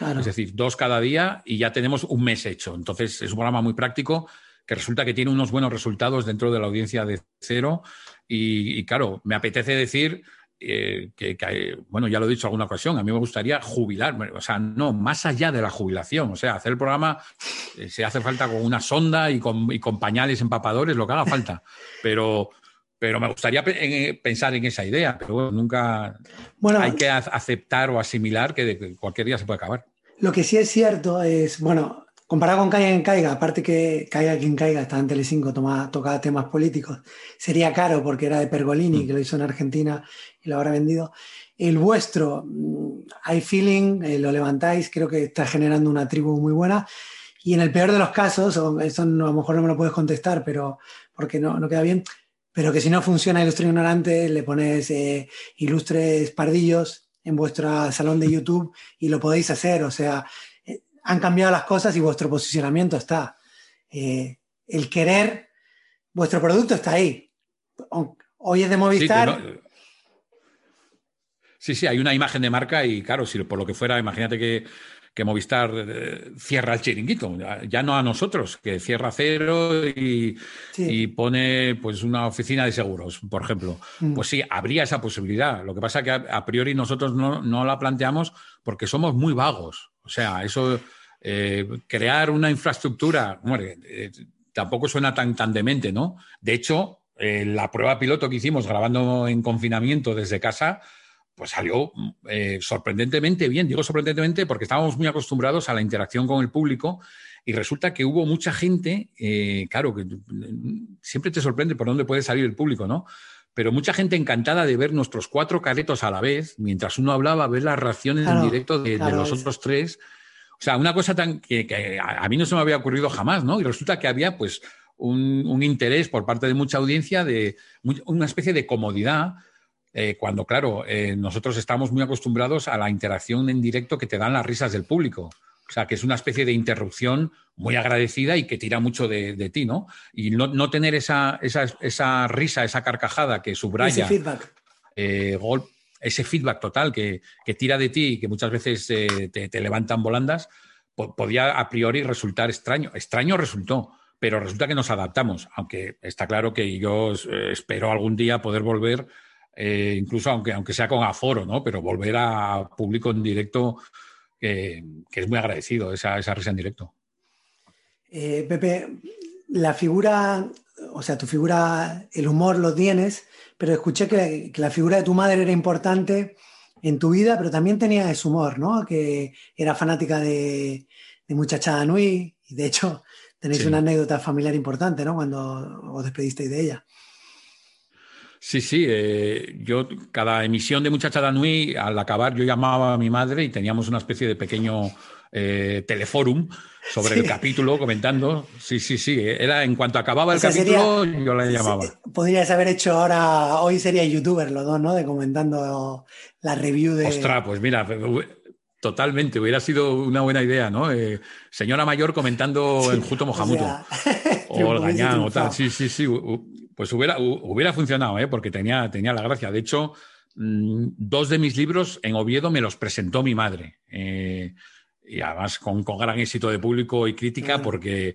Es decir, dos cada día y ya tenemos un mes hecho. Entonces, es un programa muy práctico que resulta que tiene unos buenos resultados dentro de la audiencia de cero. Y, claro, me apetece decir eh, que, bueno, ya lo he dicho en alguna ocasión, a mí me gustaría jubilar, o sea, no, más allá de la jubilación, o sea, hacer el programa eh, se hace falta con una sonda y con, y con pañales empapadores, lo que haga falta. Pero, pero me gustaría pensar en esa idea, pero bueno, nunca bueno, hay que aceptar o asimilar que cualquier día se puede acabar. Lo que sí es cierto es, bueno, comparado con Caiga en Caiga, aparte que Caiga quien caiga, está en Telecinco, toma, tocaba temas políticos, sería caro porque era de Pergolini, mm. que lo hizo en Argentina y lo habrá vendido. El vuestro, mm, hay feeling, eh, lo levantáis, creo que está generando una tribu muy buena. Y en el peor de los casos, eso a lo mejor no me lo puedes contestar, pero porque no, no queda bien, pero que si no funciona Ilustre Ignorante, le pones eh, Ilustres Pardillos en vuestro salón de YouTube y lo podéis hacer. O sea, eh, han cambiado las cosas y vuestro posicionamiento está. El querer, vuestro producto está ahí. Hoy es de Movistar. Sí, sí, hay una imagen de marca y claro, si por lo que fuera, imagínate que que Movistar eh, cierra el chiringuito, ya no a nosotros, que cierra cero y, pone pues una oficina de seguros, por ejemplo. Mm. Pues sí, habría esa posibilidad. Lo que pasa es que a, priori nosotros no, la planteamos porque somos muy vagos. O sea, eso, eh, crear una infraestructura, eh, tampoco suena tan, tan demente, ¿no? De hecho, la prueba piloto que hicimos grabando en confinamiento desde casa, pues salió eh, sorprendentemente bien. Digo sorprendentemente porque estábamos muy acostumbrados a la interacción con el público y resulta que hubo mucha gente, eh, claro, que siempre te sorprende por dónde puede salir el público, ¿no? Pero mucha gente encantada de ver nuestros cuatro caretos a la vez, mientras uno hablaba, ver las reacciones en directo de, los otros tres. O sea, una cosa tan que, a, mí no se me había ocurrido jamás, ¿no? Y resulta que había, pues, un, un interés por parte de mucha audiencia de una especie de comodidad eh, cuando, claro, eh, nosotros estamos muy acostumbrados a la interacción en directo que te dan las risas del público. O sea, que es una especie de interrupción muy agradecida y que tira mucho de, ti, ¿no? Y no, tener esa, esa, risa, esa carcajada que subraya. Ese feedback. Eh, ese feedback total que, tira de ti y que muchas veces te, levantan volandas, podía a priori resultar extraño. Extraño resultó, pero resulta que nos adaptamos, aunque está claro que yo espero algún día poder volver eh, incluso aunque, aunque sea con aforo, ¿no? Pero volver a público en directo, que es muy agradecido esa, esa risa en directo. Eh, Pepe, la figura, o sea, tu figura, el humor lo tienes, pero escuché que, la figura de tu madre era importante en tu vida, pero también tenía ese humor, ¿no? Que era fanática de, de Muchachada Nui, y de hecho tenéis una anécdota familiar importante, ¿no? Cuando os despedisteis de ella. Sí, sí. Eh, yo, cada emisión de Muchacha Nui, al acabar, yo llamaba a mi madre y teníamos una especie de pequeño eh, teleforum sobre el capítulo comentando. Sí, sí, sí. Era en cuanto acababa el capítulo, yo la llamaba. Podrías haber hecho ahora, hoy sería youtuber los dos, ¿no? De comentando la review de. Ostras, pues mira, totalmente, hubiera sido una buena idea, ¿no? Eh, señora mayor comentando el Juto Mojamuto. O, el Gañán o tal. Sí, sí, sí pues hubiera, hubiera funcionado, ¿eh? porque tenía, tenía la gracia. De hecho, mm, dos de mis libros en Oviedo me los presentó mi madre. Eh, y además con, gran éxito de público y crítica, porque,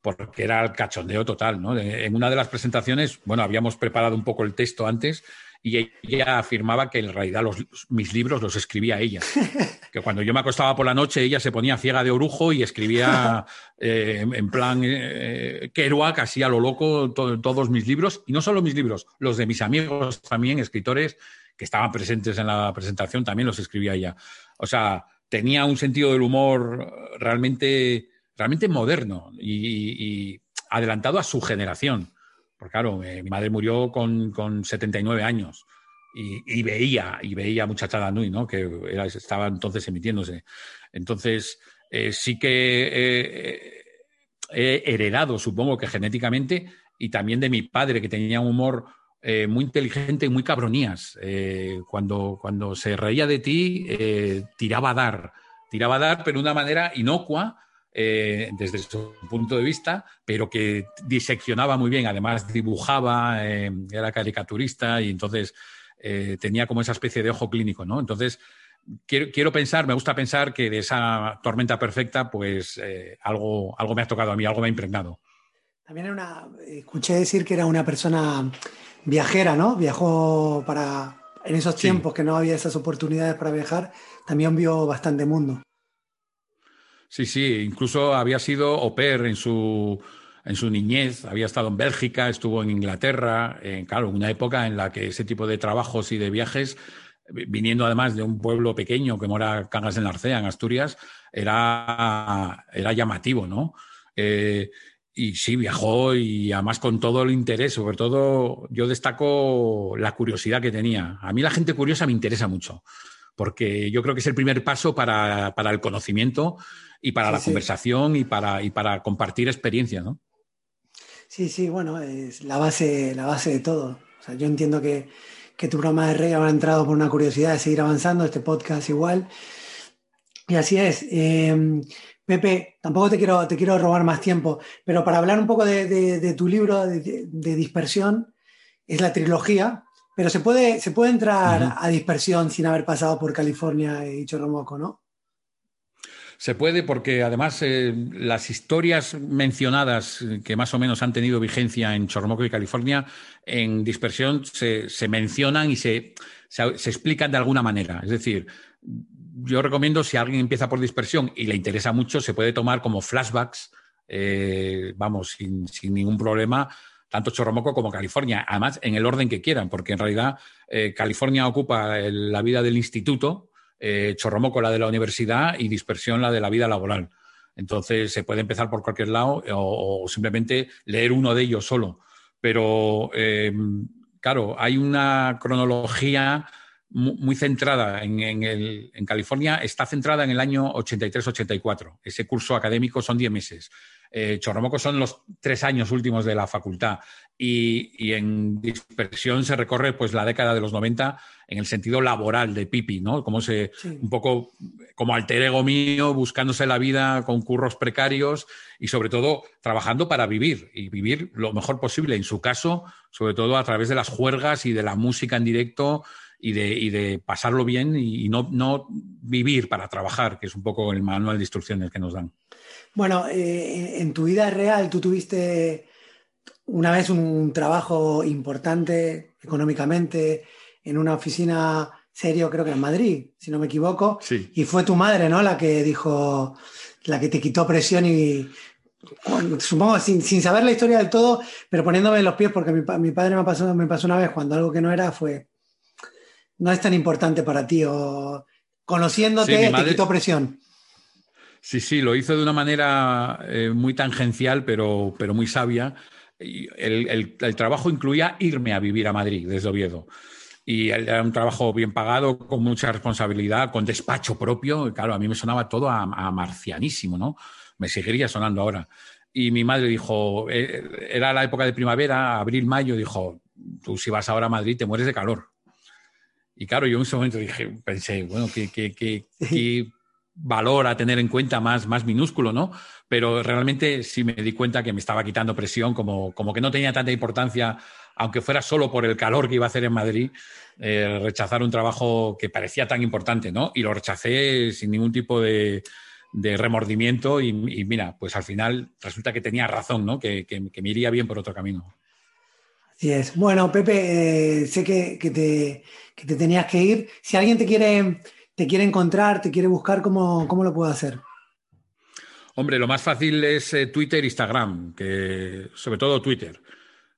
porque era el cachondeo total. ¿no? en una de las presentaciones, bueno, habíamos preparado un poco el texto antes y ella afirmaba que en realidad los, mis libros los escribía ella. Que cuando yo me acostaba por la noche, ella se ponía ciega de orujo y escribía eh, en plan eh, Kerouac, así a lo loco, todos mis libros. Y no solo mis libros, los de mis amigos también, escritores que estaban presentes en la presentación, también los escribía ella. O sea, tenía un sentido del humor realmente, realmente moderno y adelantado a su generación. Porque claro, eh, mi madre murió con, con 79 años y, veía, y veía Muchachada Nui, ¿no? Que estaba entonces emitiéndose. Entonces, eh, sí que eh, he heredado, supongo que genéticamente, y también de mi padre, que tenía un humor muy inteligente y muy cabronías. cuando, cuando se reía de ti, tiraba a dar. Tiraba a dar, pero de una manera inocua, eh, desde su punto de vista, pero que diseccionaba muy bien, además dibujaba, eh, era caricaturista y entonces eh, tenía como esa especie de ojo clínico, ¿no? Entonces, quiero, quiero pensar, me gusta pensar que de esa tormenta perfecta, pues algo, algo me ha tocado a mí, algo me ha impregnado. También era una, escuché decir que era una persona viajera, ¿no? Viajó para, en esos tiempos que no había esas oportunidades para viajar, también vio bastante mundo. Sí, sí, incluso había sido au pair en su, en su niñez, había estado en Bélgica, estuvo en Inglaterra, en, claro, una época en la que ese tipo de trabajos y de viajes, viniendo además de un pueblo pequeño que mora Cangas de Narcea, en Asturias, era, era llamativo, ¿no? Eh, y sí, viajó y además con todo el interés, sobre todo yo destaco la curiosidad que tenía. A mí la gente curiosa me interesa mucho, porque yo creo que es el primer paso para, para el conocimiento y para la conversación y para, y para compartir experiencias, ¿no? Sí, sí, bueno, es la base, la base de todo. O sea, yo entiendo que, tu programa de Rey habrá entrado por una curiosidad de seguir avanzando, este podcast igual. Y así es. Em, Pepe, tampoco te quiero, te quiero robar más tiempo, pero para hablar un poco de, tu libro de, dispersión, es la trilogía, pero se puede, se puede entrar a dispersión sin haber pasado por California y Chorromoco, ¿no? Se puede porque además eh, las historias mencionadas que más o menos han tenido vigencia en Chormoco y California, en dispersión se, mencionan y se, explican de alguna manera. Es decir, yo recomiendo si alguien empieza por dispersión y le interesa mucho, se puede tomar como flashbacks, eh, vamos, sin, ningún problema, tanto Chorromoco como California, además en el orden que quieran, porque en realidad eh, California ocupa la vida del instituto, eh, chorromoco la de la universidad y dispersión la de la vida laboral. Entonces se puede empezar por cualquier lado o, simplemente leer uno de ellos solo. Pero eh, claro, hay una cronología muy, centrada en, California, está centrada en el año 83-84. Ese curso académico son 10 meses. Eh, Chorromoco son los tres años últimos de la facultad. Y, en dispersión se recorre pues la década de los 90 en el sentido laboral de Pipi, ¿no? Como se, un poco como alter ego mío, buscándose la vida con curros precarios y sobre todo trabajando para vivir y vivir lo mejor posible. En su caso, sobre todo a través de las juergas y de la música en directo y de, de pasarlo bien y, no, no, vivir para trabajar, que es un poco el manual de instrucciones que nos dan. Bueno, eh, en tu vida real tú tuviste una vez un trabajo importante económicamente en una oficina serio, creo que en Madrid, si no me equivoco. Y fue tu madre, ¿no? La que dijo, la que te quitó presión y, supongo, sin, saber la historia del todo, pero poniéndome en los pies, porque mi, padre me pasó, me pasó una vez cuando algo que no era fue, no es tan importante para ti, o conociéndote te quitó presión. Sí, sí, lo hizo de una manera eh, muy tangencial, pero, pero muy sabia. El, el, trabajo incluía irme a vivir a Madrid desde Oviedo. Y era un trabajo bien pagado, con mucha responsabilidad, con despacho propio. Claro, a mí me sonaba todo a, marcianísimo, ¿no? Me seguiría sonando ahora. Y mi madre dijo, eh, era la época de primavera, abril, mayo, dijo, tú si vas ahora a Madrid te mueres de calor. Y claro, yo en ese momento dije, pensé, bueno, qué, qué valor a tener en cuenta más, más minúsculo, ¿no? Pero realmente sí me di cuenta que me estaba quitando presión, como, como que no tenía tanta importancia, aunque fuera solo por el calor que iba a hacer en Madrid, eh, rechazar un trabajo que parecía tan importante, ¿no? Y lo rechacé sin ningún tipo de, remordimiento y, mira, pues al final resulta que tenía razón, ¿no? Que, que, me iría bien por otro camino. Así es. Bueno, Pepe, eh, sé que, te, que te tenías que ir. Si alguien te quiere te quiere encontrar, te quiere buscar, ¿cómo, cómo lo puedo hacer? Hombre, lo más fácil es eh, Twitter, Instagram, que sobre todo Twitter.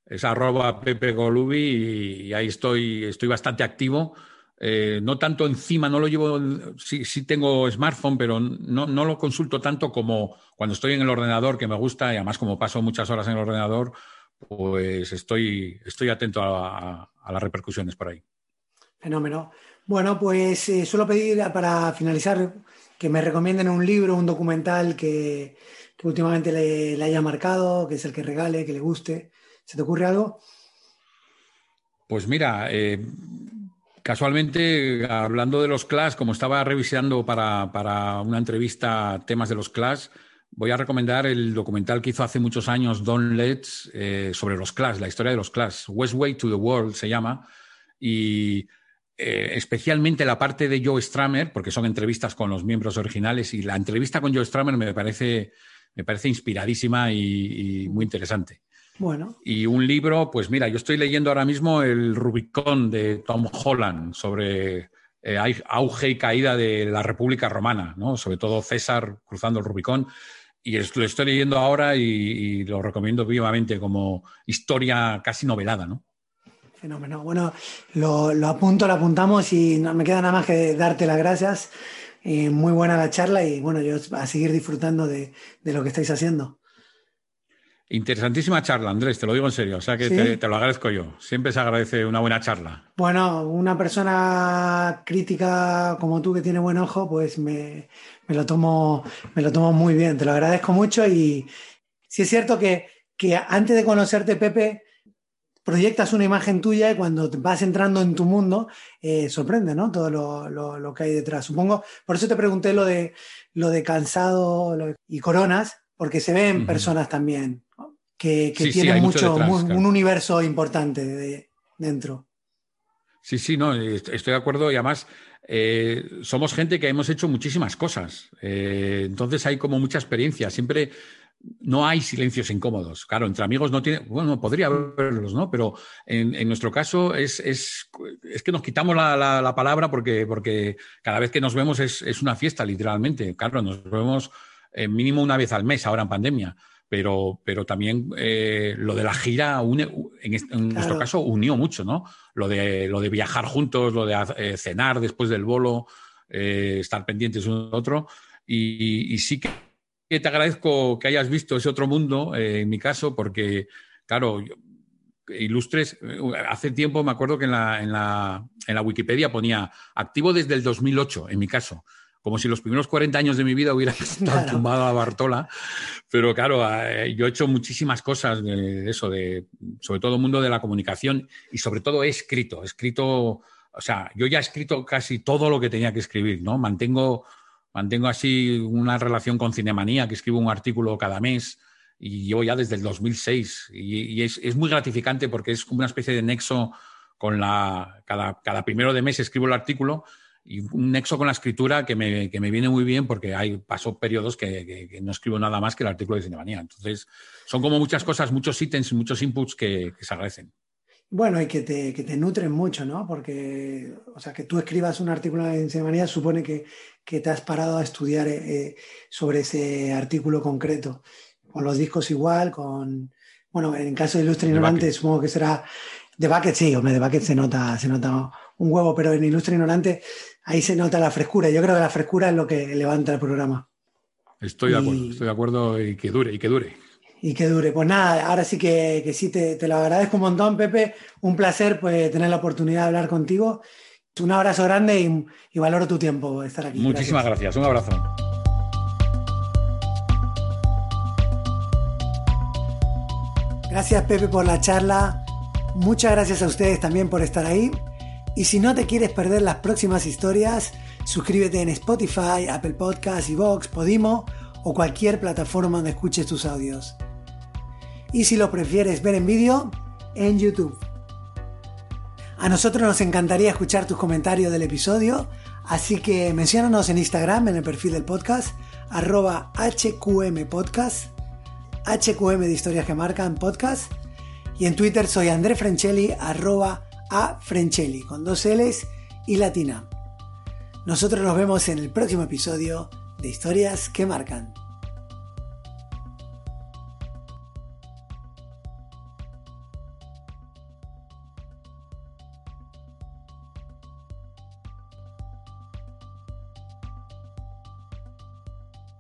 Es arroba Pepe Golubi y, ahí estoy, estoy bastante activo. Eh, no tanto encima, no lo llevo, sí, sí tengo smartphone, pero no, no, lo consulto tanto como cuando estoy en el ordenador, que me gusta, y además como paso muchas horas en el ordenador, pues estoy, estoy atento a las repercusiones por ahí. Fenómeno. Bueno, pues eh, suelo pedir para finalizar que me recomienden un libro, un documental que, últimamente le, haya marcado, que es el que regale, que le guste. ¿Se te ocurre algo? Pues mira, eh, casualmente, hablando de los Clash, como estaba revisando para, para, una entrevista temas de los Clash, voy a recomendar el documental que hizo hace muchos años Don Letts eh, sobre los Clash, la historia de los Clash. Westway to the World se llama. Y eh, especialmente la parte de Joe Stramer, porque son entrevistas con los miembros originales, y la entrevista con Joe Stramer me parece, me parece inspiradísima y, muy interesante. Bueno. Y un libro, pues mira, yo estoy leyendo ahora mismo el Rubicón de Tom Holland sobre eh, auge y caída de la República Romana, ¿no? sobre todo César cruzando el Rubicón. Y lo estoy leyendo ahora y, y lo recomiendo vivamente como historia casi novelada, ¿no? Fenómeno. Bueno, lo, apunto, lo apuntamos y no me queda nada más que darte las gracias. Eh, muy buena la charla y bueno, yo a seguir disfrutando de, lo que estáis haciendo. Interesantísima charla, Andrés, te lo digo en serio, o sea que te, lo agradezco yo. Siempre se agradece una buena charla. Bueno, una persona crítica como tú que tiene buen ojo, pues me, lo, tomo, me lo tomo muy bien, te lo agradezco mucho y sí es cierto que, que antes de conocerte, Pepe, proyectas una imagen tuya y cuando vas entrando en tu mundo, eh, sorprende, ¿no? Todo lo, que hay detrás. Supongo, por eso te pregunté lo de, lo de cansado y coronas, porque se ven personas también que, tienen mucho, un, universo importante dentro. Sí, sí, no, estoy de acuerdo y además eh, somos gente que hemos hecho muchísimas cosas. Eh, entonces hay como mucha experiencia. Siempre no hay silencios incómodos. Claro, entre amigos no tiene, bueno, podría haberlos, ¿no? Pero en, nuestro caso es, es, es, que nos quitamos la, la, palabra porque, porque cada vez que nos vemos es, es una fiesta, literalmente. Claro, nos vemos eh, mínimo una vez al mes ahora en pandemia. Pero, pero también eh, lo de la gira en, nuestro caso unió mucho, ¿no? Lo de, lo de viajar juntos, lo de eh, cenar después del bolo, estar pendientes uno del otro. Y, y sí que te agradezco que hayas visto ese otro mundo, eh, en mi caso, porque, claro, Ilustres, eh, hace tiempo me acuerdo que en la, en, la, en la, Wikipedia ponía activo desde el 2008, en mi caso. como si los primeros 40 años de mi vida hubiera estado tumbado a Bartola. Pero claro, eh, yo he hecho muchísimas cosas de eso, de, sobre todo el mundo de la comunicación y sobre todo he escrito, he escrito, o sea, yo ya he escrito casi todo lo que tenía que escribir, ¿no? Mantengo, mantengo así una relación con Cinemanía, que escribo un artículo cada mes y llevo ya desde el 2006 y, es, es, muy gratificante porque es como una especie de nexo con la, cada, cada primero de mes escribo el artículo y un nexo con la escritura que me, que me viene muy bien porque hay paso periodos que, que, no escribo nada más que el artículo de Cinemanía. Entonces, son como muchas cosas, muchos ítems, muchos inputs que, se agradecen. Bueno, y que te, que te, nutren mucho, ¿no? Porque, o sea, que tú escribas un artículo en Cinemanía supone que, que te has parado a estudiar eh, sobre ese artículo concreto. Con los discos igual, con... Bueno, en caso de Ilustre Ignorante supongo que será... De Bucket sí, hombre, de Bucket se nota, se nota un huevo, pero en Ilustre Ignorante ahí se nota la frescura. Yo creo que la frescura es lo que levanta el programa. Estoy de acuerdo, estoy de acuerdo y que dure, y que dure. Y que dure. Pues nada, ahora sí que, que sí te, te, lo agradezco un montón, Pepe. Un placer pues, tener la oportunidad de hablar contigo. Un abrazo grande y, valoro tu tiempo estar aquí. Muchísimas gracias. Un abrazo. Gracias, Pepe, por la charla. Muchas gracias a ustedes también por estar ahí. Y si no te quieres perder las próximas historias, suscríbete en Spotify, Apple Podcasts, Vox, Podimo o cualquier plataforma donde escuches tus audios. Y si lo prefieres ver en vídeo, en YouTube. A nosotros nos encantaría escuchar tus comentarios del episodio, así que menciónanos en Instagram en el perfil del podcast, arroba HQM Podcast, HQM de historias que marcan podcast, y en Twitter soy André Franchelli, arroba a Frenchelli con dos L's y latina. Nosotros nos vemos en el próximo episodio de Historias que Marcan.